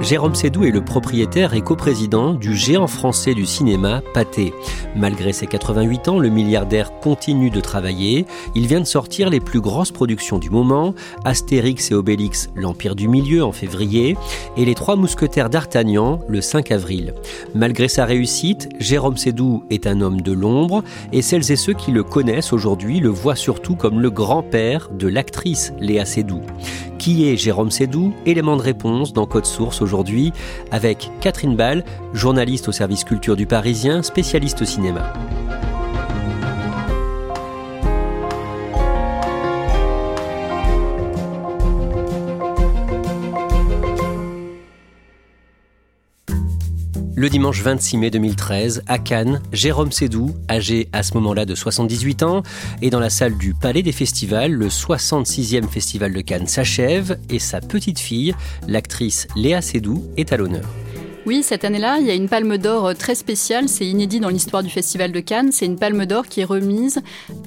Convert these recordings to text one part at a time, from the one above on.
Jérôme Sédou est le propriétaire et coprésident du géant français du cinéma Pathé. Malgré ses 88 ans, le milliardaire continue de travailler. Il vient de sortir les plus grosses productions du moment, Astérix et Obélix, l'Empire du Milieu en février, et Les Trois Mousquetaires d'Artagnan le 5 avril. Malgré sa réussite, Jérôme Sédou est un homme de l'ombre, et celles et ceux qui le connaissent aujourd'hui le voient surtout comme le grand-père de l'actrice Léa Sédou. Qui est Jérôme Sédou? Élément de réponse dans Code Source aujourd'hui avec Catherine Ball, journaliste au service culture du Parisien, spécialiste cinéma. Le dimanche 26 mai 2013, à Cannes, Jérôme Sédou, âgé à ce moment-là de 78 ans, est dans la salle du Palais des Festivals. Le 66e Festival de Cannes s'achève et sa petite fille, l'actrice Léa Sédou, est à l'honneur. Oui, cette année-là, il y a une palme d'or euh, très spéciale, c'est inédit dans l'histoire du Festival de Cannes, c'est une palme d'or qui est remise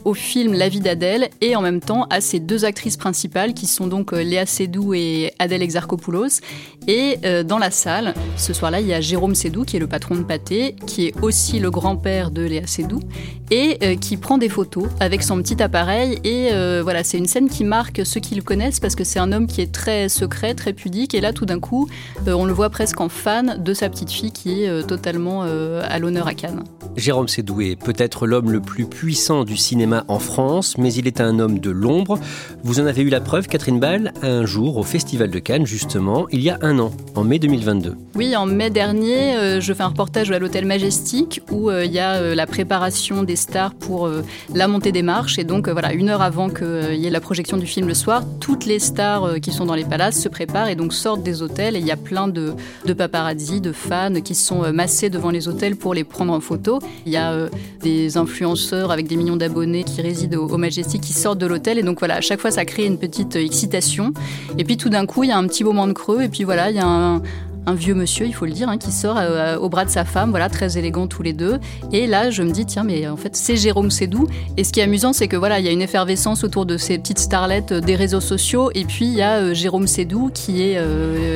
au film La vie d'Adèle et en même temps à ses deux actrices principales qui sont donc euh, Léa Seydoux et Adèle Exarchopoulos. Et euh, dans la salle, ce soir-là, il y a Jérôme Sédou qui est le patron de Pâté, qui est aussi le grand-père de Léa Seydoux et qui prend des photos avec son petit appareil. Et voilà, c'est une scène qui marque ceux qui le connaissent parce que c'est un homme qui est très secret, très pudique. Et là, tout d'un coup, on le voit presque en fan de sa petite fille qui est euh, totalement euh, à l'honneur à Cannes. Jérôme Sédoué, peut-être l'homme le plus puissant du cinéma en France, mais il est un homme de l'ombre. Vous en avez eu la preuve, Catherine Ball, un jour au Festival de Cannes, justement, il y a un an, en mai 2022. Oui, en mai dernier, euh, je fais un reportage à l'hôtel Majestic où il y a la préparation des stars pour la montée des marches. Et donc, voilà, une heure avant qu'il y ait la projection du film le soir, toutes les stars qui sont dans les palaces se préparent et donc sortent des hôtels. Et il y a plein de, de paparazzi de fans qui sont euh, massés devant les hôtels pour les prendre en photo. Il y a euh, des influenceurs avec des millions d'abonnés qui résident au, Majestic qui sortent de l'hôtel. Et donc voilà, à chaque fois, ça crée une petite euh, excitation. Et puis tout d'un coup, il y a un petit moment de creux. Et puis voilà, il y a un, un vieux monsieur, il faut le dire, hein, qui sort euh, au bras de sa femme, voilà, très élégant tous les deux. Et là, je me dis, tiens, mais en fait, c'est Jérôme Sédou. Et ce qui est amusant, c'est que voilà, il y a une effervescence autour de ces petites starlettes euh, des réseaux sociaux. Et puis, il y a euh, Jérôme Sédou qui est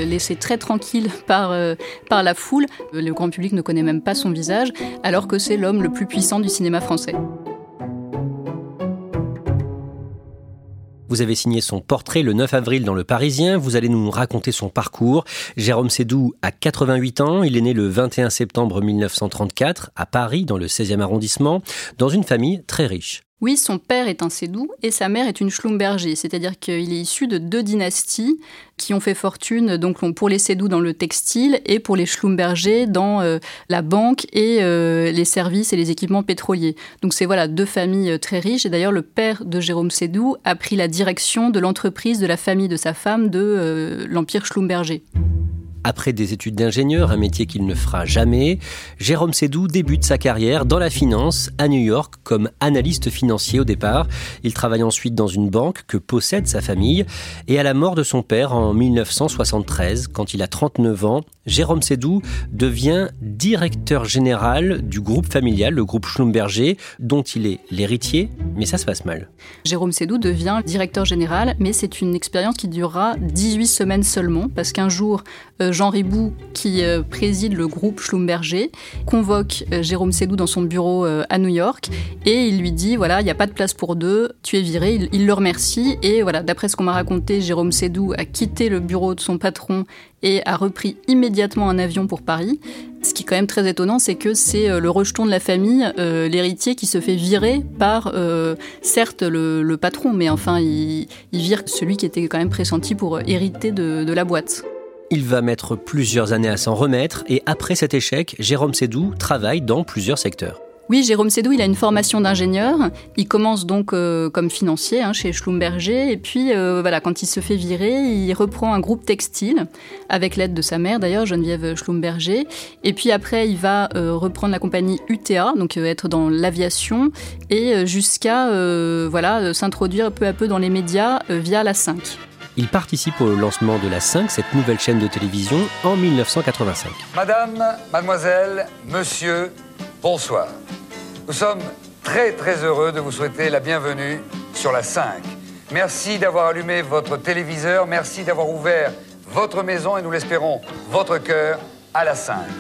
laissé très tranquille par, par la foule. Le grand public ne connaît même pas son visage, alors que c'est l'homme le plus puissant du cinéma français. Vous avez signé son portrait le 9 avril dans Le Parisien. Vous allez nous raconter son parcours. Jérôme Sédou a 88 ans. Il est né le 21 septembre 1934 à Paris, dans le 16e arrondissement, dans une famille très riche. Oui, son père est un Sédou et sa mère est une Schlumberger, c'est-à-dire qu'il est issu de deux dynasties qui ont fait fortune donc pour les Sédou dans le textile et pour les Schlumberger dans euh, la banque et euh, les services et les équipements pétroliers. Donc c'est voilà deux familles euh, très riches et d'ailleurs le père de Jérôme Sédou a pris la direction de l'entreprise de la famille de sa femme de l'empire Schlumberger. Après des études d'ingénieur, un métier qu'il ne fera jamais, Jérôme Sédou débute sa carrière dans la finance à New York comme analyste financier au départ. Il travaille ensuite dans une banque que possède sa famille et à la mort de son père en 1973, quand il a 39 ans, Jérôme Sédou devient directeur général du groupe familial, le groupe Schlumberger, dont il est l'héritier, mais ça se passe mal. Jérôme Sédou devient directeur général, mais c'est une expérience qui durera 18 semaines seulement, parce qu'un jour, euh, Jean Ribou, qui euh, préside le groupe Schlumberger, convoque euh, Jérôme Sédou dans son bureau à New York et il lui dit voilà, il n'y a pas de place pour deux, tu es viré. Il, le remercie et voilà, d'après ce qu'on m'a raconté, Jérôme Sédou a quitté le bureau de son patron et a repris immédiatement un avion pour Paris. Ce qui est quand même très étonnant, c'est que c'est le rejeton de la famille, l'héritier qui se fait virer par, certes, le, patron, mais enfin, il, vire celui qui était quand même pressenti pour hériter de la boîte. Il va mettre plusieurs années à s'en remettre et après cet échec, Jérôme Sédou travaille dans plusieurs secteurs. Oui, Jérôme Sédou, il a une formation d'ingénieur. Il commence donc euh, comme financier hein, chez Schlumberger. Et puis, euh, voilà, quand il se fait virer, il reprend un groupe textile, avec l'aide de sa mère d'ailleurs, Geneviève Schlumberger. Et puis après, il va euh, reprendre la compagnie UTA, donc être dans l'aviation, et jusqu'à voilà, s'introduire peu à peu dans les médias via la 5. Il participe au lancement de la 5, cette nouvelle chaîne de télévision, en 1985. Madame, mademoiselle, monsieur, bonsoir. Nous sommes très très heureux de vous souhaiter la bienvenue sur la 5. Merci d'avoir allumé votre téléviseur, merci d'avoir ouvert votre maison et nous l'espérons, votre cœur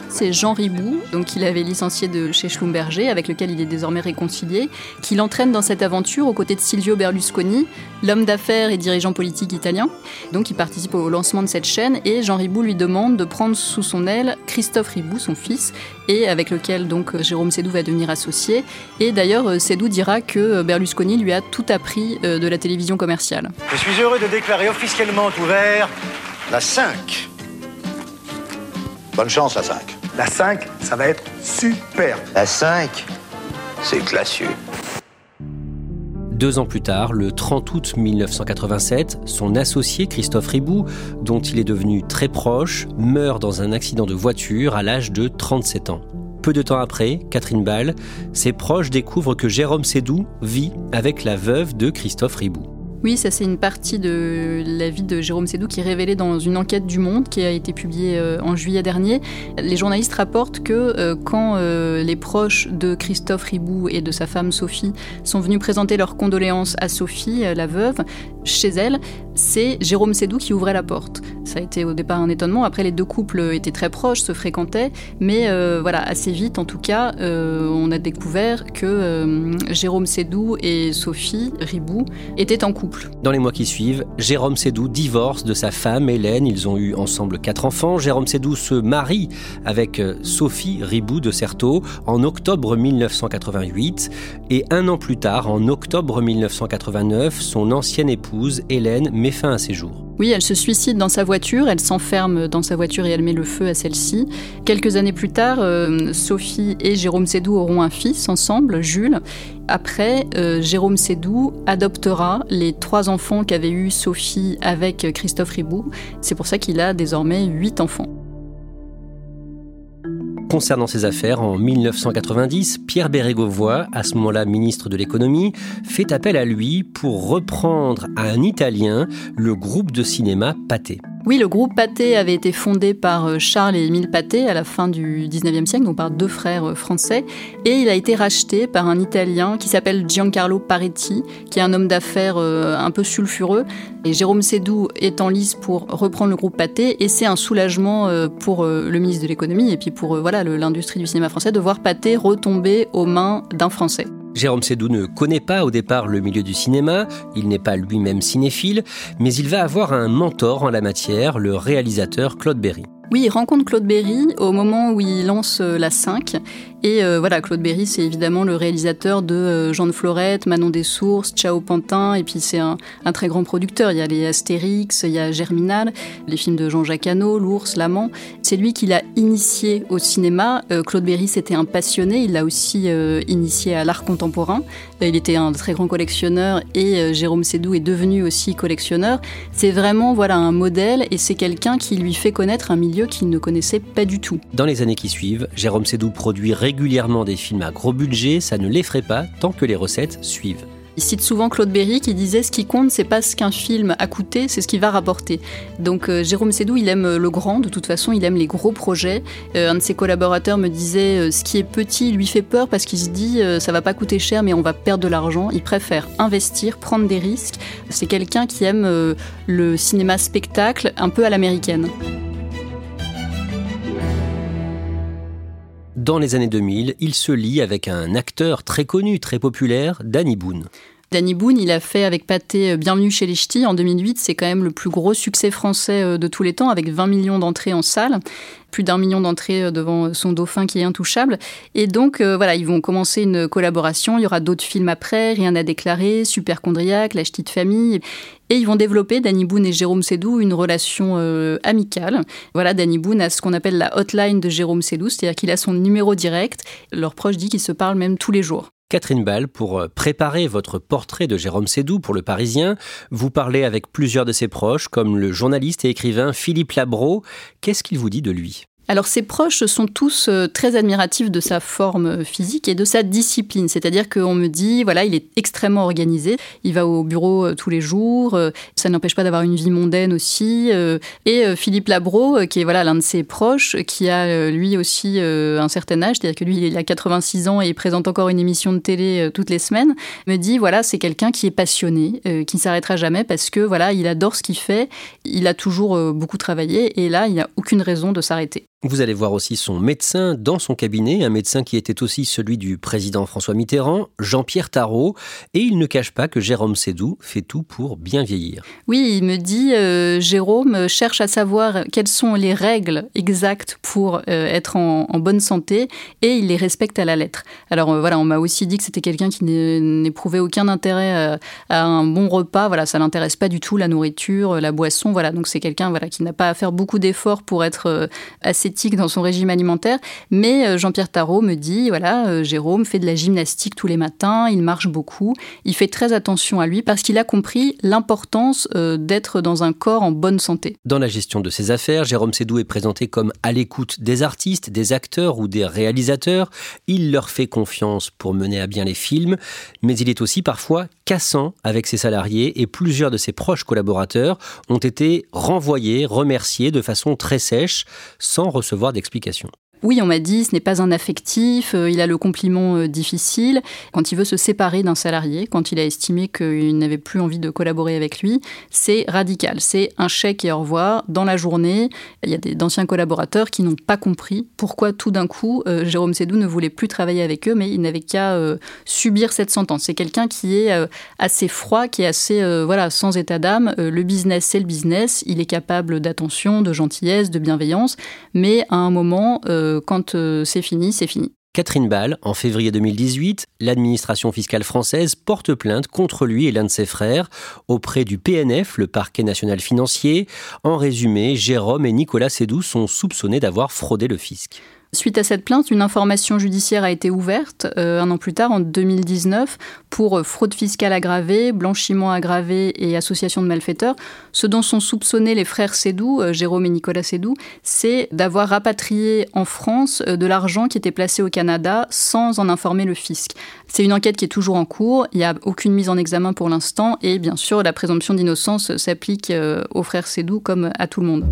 c'est Jean Ribou, donc qu'il avait licencié de chez Schlumberger, avec lequel il est désormais réconcilié, qui l'entraîne dans cette aventure aux côtés de Silvio Berlusconi, l'homme d'affaires et dirigeant politique italien. Donc il participe au lancement de cette chaîne et Jean Ribou lui demande de prendre sous son aile Christophe Ribou, son fils, et avec lequel donc Jérôme Sédou va devenir associé. Et d'ailleurs, Sédou dira que Berlusconi lui a tout appris euh, de la télévision commerciale. Je suis heureux de déclarer officiellement ouvert la 5 Bonne chance, la 5. La 5, ça va être super. La 5, c'est classieux. Deux ans plus tard, le 30 août 1987, son associé Christophe Ribou, dont il est devenu très proche, meurt dans un accident de voiture à l'âge de 37 ans. Peu de temps après, Catherine Ball, ses proches découvrent que Jérôme Sédou vit avec la veuve de Christophe Ribou. Oui, ça c'est une partie de la vie de Jérôme Sédou qui est révélée dans une enquête du Monde qui a été publiée euh, en juillet dernier. Les journalistes rapportent que euh, quand euh, les proches de Christophe Ribou et de sa femme Sophie sont venus présenter leurs condoléances à Sophie, la veuve, chez elle, c'est Jérôme Sédou qui ouvrait la porte. Ça a été au départ un étonnement. Après, les deux couples étaient très proches, se fréquentaient, mais voilà, assez vite, en tout cas, on a découvert que Jérôme Sédou et Sophie Ribou étaient en couple. Dans les mois qui suivent, Jérôme Sédou divorce de sa femme Hélène. Ils ont eu ensemble quatre enfants. Jérôme Sédou se marie avec euh, Sophie Ribou de Certeau en octobre 1988. Et un an plus tard, en octobre 1989, son ancienne épouse Hélène met fin à ses jours. Oui, elle se suicide dans sa voiture, elle s'enferme dans sa voiture et elle met le feu à celle-ci. Quelques années plus tard, euh, Sophie et Jérôme Sédou auront un fils ensemble, Jules. Après, euh, Jérôme Sédou adoptera les trois enfants qu'avait eu Sophie avec Christophe Ribou. C'est pour ça qu'il a désormais huit enfants. Concernant ces affaires, en 1990, Pierre Bérégovoy, à ce moment-là ministre de l'économie, fait appel à lui pour reprendre à un Italien le groupe de cinéma Pathé. Oui, le groupe Pathé avait été fondé par euh, Charles et Émile Pathé à la fin du 19e siècle, donc par deux frères euh, français, et il a été racheté par un Italien qui s'appelle Giancarlo Paretti, qui est un homme d'affaires euh, un peu sulfureux. Et Jérôme Sédou est en lice pour reprendre le groupe Pathé, et c'est un soulagement pour le ministre de l'économie et puis pour voilà l'industrie du cinéma français de voir Pathé retomber aux mains d'un Français. Jérôme Sédou ne connaît pas au départ le milieu du cinéma, il n'est pas lui-même cinéphile, mais il va avoir un mentor en la matière, le réalisateur Claude Berry. Oui, il rencontre Claude Berry au moment où il lance euh, la 5 Et euh, voilà, Claude Berry, c'est évidemment le réalisateur de euh, Jean de Florette, Manon des Sources, Ciao Pantin, et puis c'est un, très grand producteur. Il y a les Astérix, il y a Germinal, les films de Jean-Jacques Hano, L'Ours, L'Amant. C'est lui qui l'a initié au cinéma. Euh, Claude Berry, c'était un passionné. Il l'a aussi initié à l'art contemporain. Il était un très grand collectionneur et Jérôme Sédou est devenu aussi collectionneur. C'est vraiment voilà un modèle et c'est quelqu'un qui lui fait connaître un milieu qu'il ne connaissait pas du tout. Dans les années qui suivent, Jérôme Sédou produit régulièrement des films à gros budget, ça ne l'effraie pas tant que les recettes suivent. Il cite souvent Claude Berry qui disait ce qui compte, c'est pas ce qu'un film a coûté, c'est ce qu'il va rapporter. Donc euh, Jérôme Sédou, il aime le grand, de toute façon, il aime les gros projets. Euh, un de ses collaborateurs me disait euh, ce qui est petit lui fait peur parce qu'il se dit ça va pas coûter cher, mais on va perdre de l'argent. Il préfère investir, prendre des risques. C'est quelqu'un qui aime le cinéma spectacle un peu à l'américaine. Dans les années 2000, il se lie avec un acteur très connu, très populaire, Danny Boone. Danny Boone, il a fait avec Pathé euh, Bienvenue chez les Ch'tis en 2008. C'est quand même le plus gros succès français euh, de tous les temps, avec 20 millions d'entrées en salle plus d'un million d'entrées euh, devant son dauphin qui est intouchable. Et donc, voilà, ils vont commencer une collaboration. Il y aura d'autres films après, Rien à déclarer, Superchondriac, La Ch'tite Famille. Et ils vont développer, Danny Boone et Jérôme Sédou, une relation amicale. Voilà, Danny Boone a ce qu'on appelle la hotline de Jérôme Sédou, c'est-à-dire qu'il a son numéro direct. Leur proche dit qu'ils se parlent même tous les jours. Catherine Ball, pour euh, préparer votre portrait de Jérôme Sédou pour Le Parisien, vous parlez avec plusieurs de ses proches, comme le journaliste et écrivain Philippe Labro. Qu'est-ce qu'il vous dit de lui? Alors ses proches sont tous euh, très admiratifs de sa forme physique et de sa discipline. C'est-à-dire qu'on me dit, voilà, il est extrêmement organisé. Il va au bureau euh, tous les jours. Euh, ça n'empêche pas d'avoir une vie mondaine aussi. Et Philippe Labro, qui est voilà l'un de ses proches, qui a lui aussi un certain âge, c'est-à-dire que lui il a 86 ans et il présente encore une émission de télé toutes les semaines, me dit voilà c'est quelqu'un qui est passionné, qui ne s'arrêtera jamais parce que voilà il adore ce qu'il fait. Il a toujours beaucoup travaillé et là il n'y a aucune raison de s'arrêter. Vous allez voir aussi son médecin dans son cabinet, un médecin qui était aussi celui du président François Mitterrand, Jean-Pierre Tarot, et il ne cache pas que Jérôme Sédou fait tout pour bien vieillir. Oui, il me dit, euh, Jérôme cherche à savoir quelles sont les règles exactes pour euh, être en, bonne santé, et il les respecte à la lettre. Alors euh, voilà, on m'a aussi dit que c'était quelqu'un qui n'éprouvait aucun intérêt à un bon repas, voilà, ça l'intéresse pas du tout, la nourriture, la boisson, voilà, donc c'est quelqu'un voilà, qui n'a pas à faire beaucoup d'efforts pour être assez dans son régime alimentaire. Mais euh, Jean-Pierre Tarot me dit, voilà, euh, Jérôme fait de la gymnastique tous les matins, il marche beaucoup, il fait très attention à lui parce qu'il a compris l'importance euh, d'être dans un corps en bonne santé. Dans la gestion de ses affaires, Jérôme Sédou est présenté comme à l'écoute des artistes, des acteurs ou des réalisateurs. Il leur fait confiance pour mener à bien les films, mais il est aussi parfois cassant avec ses salariés et plusieurs de ses proches collaborateurs ont été renvoyés, remerciés de façon très sèche, sans recevoir d'explication. Oui, on m'a dit, ce n'est pas un affectif, euh, il a le compliment euh, difficile. Quand il veut se séparer d'un salarié, quand il a estimé qu'il n'avait plus envie de collaborer avec lui, c'est radical. C'est un chèque et au revoir dans la journée. Il y a d'anciens collaborateurs qui n'ont pas compris pourquoi tout d'un coup euh, Jérôme Sédou ne voulait plus travailler avec eux, mais il n'avait qu'à subir cette sentence. C'est quelqu'un qui est assez froid, qui est assez voilà sans état d'âme. le business, c'est le business. Il est capable d'attention, de gentillesse, de bienveillance, mais à un moment quand euh, c'est fini, c'est fini. Catherine Ball, en février 2018, l'administration fiscale française porte plainte contre lui et l'un de ses frères auprès du PNF, le parquet national financier. En résumé, Jérôme et Nicolas Sédou sont soupçonnés d'avoir fraudé le fisc. Suite à cette plainte, une information judiciaire a été ouverte euh, un an plus tard, en 2019, pour euh, fraude fiscale aggravée, blanchiment aggravé et association de malfaiteurs. Ce dont sont soupçonnés les frères Sédou, euh, Jérôme et Nicolas Sédou, c'est d'avoir rapatrié en France de l'argent qui était placé au Canada sans en informer le fisc. C'est une enquête qui est toujours en cours, il n'y a aucune mise en examen pour l'instant et bien sûr la présomption d'innocence s'applique aux frères Sédou comme à tout le monde.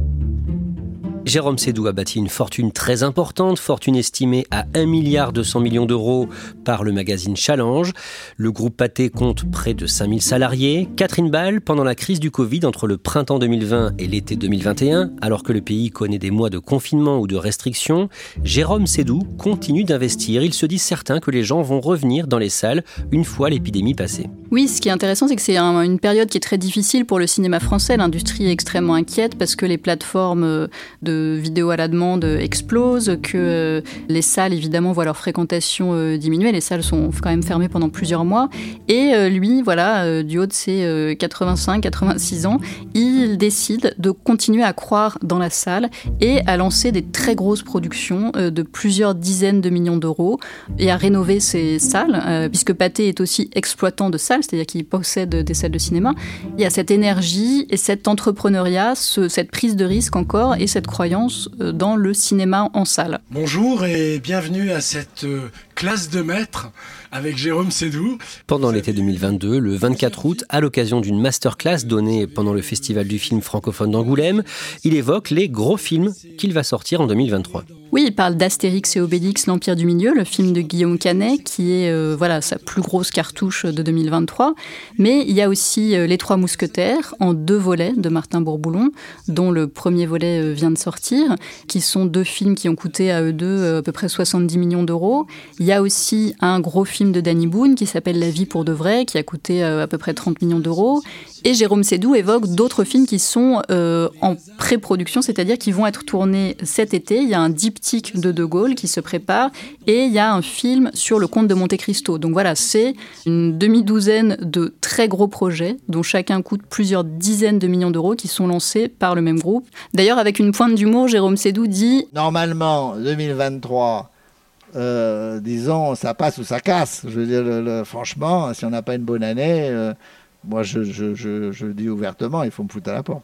Jérôme Sédou a bâti une fortune très importante, fortune estimée à 1 milliard 200 millions d'euros par le magazine Challenge. Le groupe Pathé compte près de 5000 salariés. Catherine Ball, pendant la crise du Covid entre le printemps 2020 et l'été 2021, alors que le pays connaît des mois de confinement ou de restrictions, Jérôme Sédou continue d'investir. Il se dit certain que les gens vont revenir dans les salles une fois l'épidémie passée. Oui, ce qui est intéressant, c'est que c'est une période qui est très difficile pour le cinéma français. L'industrie est extrêmement inquiète parce que les plateformes de de vidéos à la demande explosent, que les salles évidemment voient leur fréquentation diminuer. Les salles sont quand même fermées pendant plusieurs mois. Et lui, voilà, du haut de ses 85-86 ans, il décide de continuer à croire dans la salle et à lancer des très grosses productions de plusieurs dizaines de millions d'euros et à rénover ses salles, puisque Pathé est aussi exploitant de salles, c'est-à-dire qu'il possède des salles de cinéma. Il y a cette énergie et cet entrepreneuriat, cette prise de risque encore et cette croyance euh, dans le cinéma en salle. Bonjour et bienvenue à cette euh, classe de maître avec Jérôme Sédou. Pendant l'été 2022, le 24 août, à l'occasion d'une masterclass donnée pendant le Festival du film francophone d'Angoulême, il évoque les gros films qu'il va sortir en 2023. Oui, il parle d'Astérix et Obélix, l'Empire du Milieu, le film de Guillaume Canet, qui est euh, voilà sa plus grosse cartouche de 2023. Mais il y a aussi euh, Les Trois Mousquetaires, en deux volets de Martin Bourboulon, dont le premier volet euh, vient de sortir, qui sont deux films qui ont coûté à eux deux à peu près 70 millions d'euros. Il y a aussi un gros film de Danny Boone qui s'appelle La vie pour de vrai, qui a coûté à peu près 30 millions d'euros. Et Jérôme Sédou évoque d'autres films qui sont en pré-production, c'est-à-dire qui vont être tournés cet été. Il y a un deep de De Gaulle qui se prépare et il y a un film sur le comte de Monte Cristo. Donc voilà, c'est une demi-douzaine de très gros projets dont chacun coûte plusieurs dizaines de millions d'euros qui sont lancés par le même groupe. D'ailleurs, avec une pointe d'humour, Jérôme Sédou dit Normalement, 2023, euh, disons, ça passe ou ça casse. Je veux dire, franchement, si on n'a pas une bonne année, euh, moi je, je, dis ouvertement, il faut me foutre à la porte.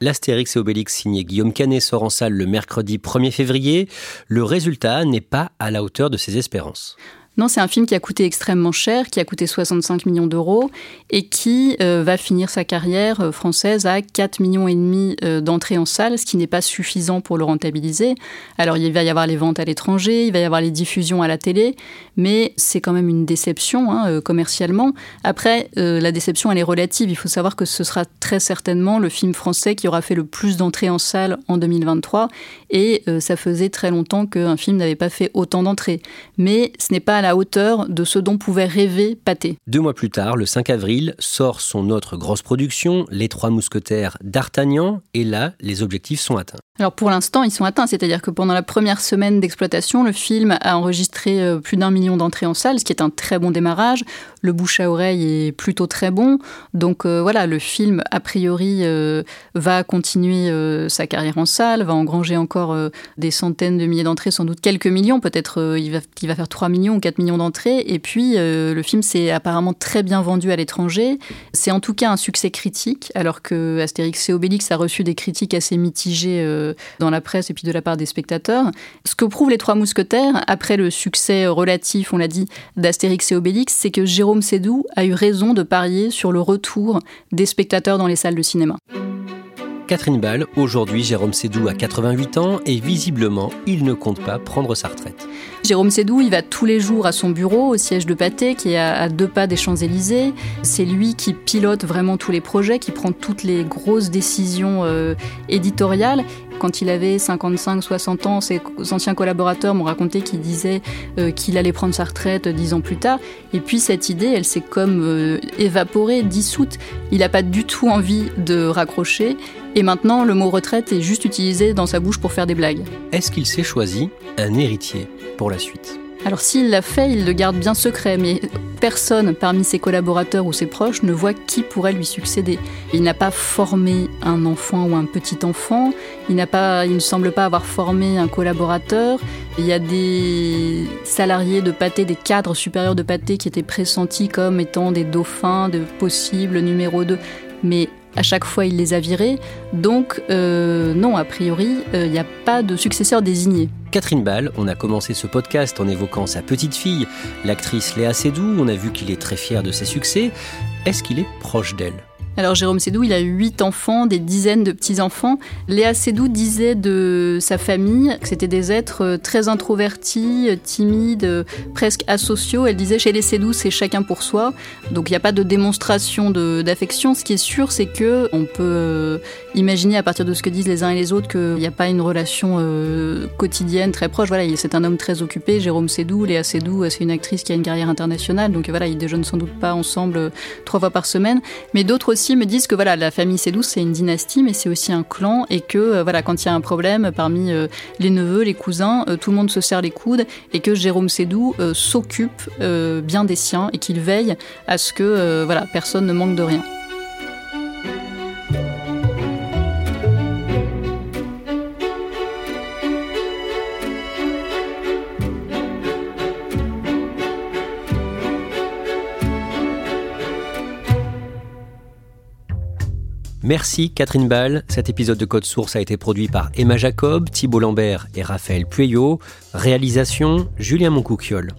L'Astérix et Obélix signé Guillaume Canet sort en salle le mercredi 1er février. Le résultat n'est pas à la hauteur de ses espérances. Non, c'est un film qui a coûté extrêmement cher, qui a coûté 65 millions d'euros et qui euh, va finir sa carrière euh, française à 4 millions et demi euh, d'entrées en salle, ce qui n'est pas suffisant pour le rentabiliser. Alors il va y avoir les ventes à l'étranger, il va y avoir les diffusions à la télé, mais c'est quand même une déception hein, commercialement. Après, la déception elle est relative. Il faut savoir que ce sera très certainement le film français qui aura fait le plus d'entrées en salle en 2023 et ça faisait très longtemps qu'un film n'avait pas fait autant d'entrées. Mais ce n'est pas la hauteur de ce dont pouvait rêver Pathé. Deux mois plus tard, le 5 avril, sort son autre grosse production, Les Trois Mousquetaires d'Artagnan, et là, les objectifs sont atteints. Alors pour l'instant, ils sont atteints, c'est-à-dire que pendant la première semaine d'exploitation, le film a enregistré euh, plus d'un million d'entrées en salle, ce qui est un très bon démarrage. Le bouche à oreille est plutôt très bon, donc euh, voilà, le film a priori euh, va continuer sa carrière en salle, va engranger encore des centaines de milliers d'entrées, sans doute quelques millions, peut-être il va, va faire 3 millions ou 4 millions d'entrées. Et puis le film s'est apparemment très bien vendu à l'étranger. C'est en tout cas un succès critique, alors que Astérix et Obélix a reçu des critiques assez mitigées dans la presse et puis de la part des spectateurs. Ce que prouvent les Trois Mousquetaires, après le succès relatif, on l'a dit, d'Astérix et Obélix, c'est que Jérôme Sédou a eu raison de parier sur le retour des spectateurs dans les salles de cinéma. Catherine Ball, aujourd'hui Jérôme Sédou a 88 ans et visiblement il ne compte pas prendre sa retraite. Jérôme Sédou, il va tous les jours à son bureau au siège de Pâté qui est à deux pas des Champs-Élysées. C'est lui qui pilote vraiment tous les projets, qui prend toutes les grosses décisions euh, éditoriales quand il avait 55-60 ans, ses anciens collaborateurs m'ont raconté qu'il disait euh, qu'il allait prendre sa retraite dix ans plus tard. Et puis cette idée, elle s'est comme euh, évaporée, dissoute. Il n'a pas du tout envie de raccrocher. Et maintenant, le mot retraite est juste utilisé dans sa bouche pour faire des blagues. Est-ce qu'il s'est choisi un héritier pour la suite? Alors s'il l'a fait, il le garde bien secret, mais personne parmi ses collaborateurs ou ses proches ne voit qui pourrait lui succéder. Il n'a pas formé un enfant ou un petit enfant, il, pas, il ne semble pas avoir formé un collaborateur. Il y a des salariés de pâté, des cadres supérieurs de pâté qui étaient pressentis comme étant des dauphins de possibles numéro 2. Mais à chaque fois, il les a virés. Donc, euh, non, a priori, euh, il n'y a pas de successeur désigné. Catherine Ball, on a commencé ce podcast en évoquant sa petite fille, l'actrice Léa Seydoux. On a vu qu'il est très fier de ses succès. Est-ce qu'il est proche d'elle? Alors Jérôme Sédou, il a huit enfants, des dizaines de petits-enfants. Léa Sédou disait de sa famille que c'était des êtres euh, très introvertis, euh, timides, euh, presque asociaux. Elle disait chez les Sédou, c'est chacun pour soi. Donc il n'y a pas de démonstration d'affection. Ce qui est sûr, c'est que on peut imaginer à partir de ce que disent les uns et les autres qu'il n'y a pas une relation quotidienne très proche. Voilà, c'est un homme très occupé, Jérôme Sédou. Léa Sédou, c'est une actrice qui a une carrière internationale. Donc voilà, ils déjeunent sans doute pas ensemble trois fois par semaine. Mais d'autres aussi me disent que voilà, la famille Sédou, c'est une dynastie, mais c'est aussi un clan, et que voilà, quand il y a un problème parmi les neveux, les cousins, tout le monde se serre les coudes, et que Jérôme Sédou s'occupe bien des siens et qu'il veille à ce que voilà, personne ne manque de rien. Merci Catherine Ball. Cet épisode de Code Source a été produit par Emma Jacob, Thibault Lambert et Raphaël Pueyo. Réalisation Julien Moncouquiol.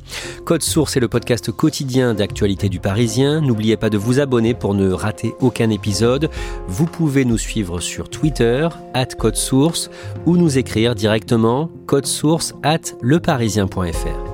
Code Source est le podcast quotidien d'actualité du Parisien. N'oubliez pas de vous abonner pour ne rater aucun épisode. Vous pouvez nous suivre sur Twitter, at Code Source, ou nous écrire directement source at leparisien.fr.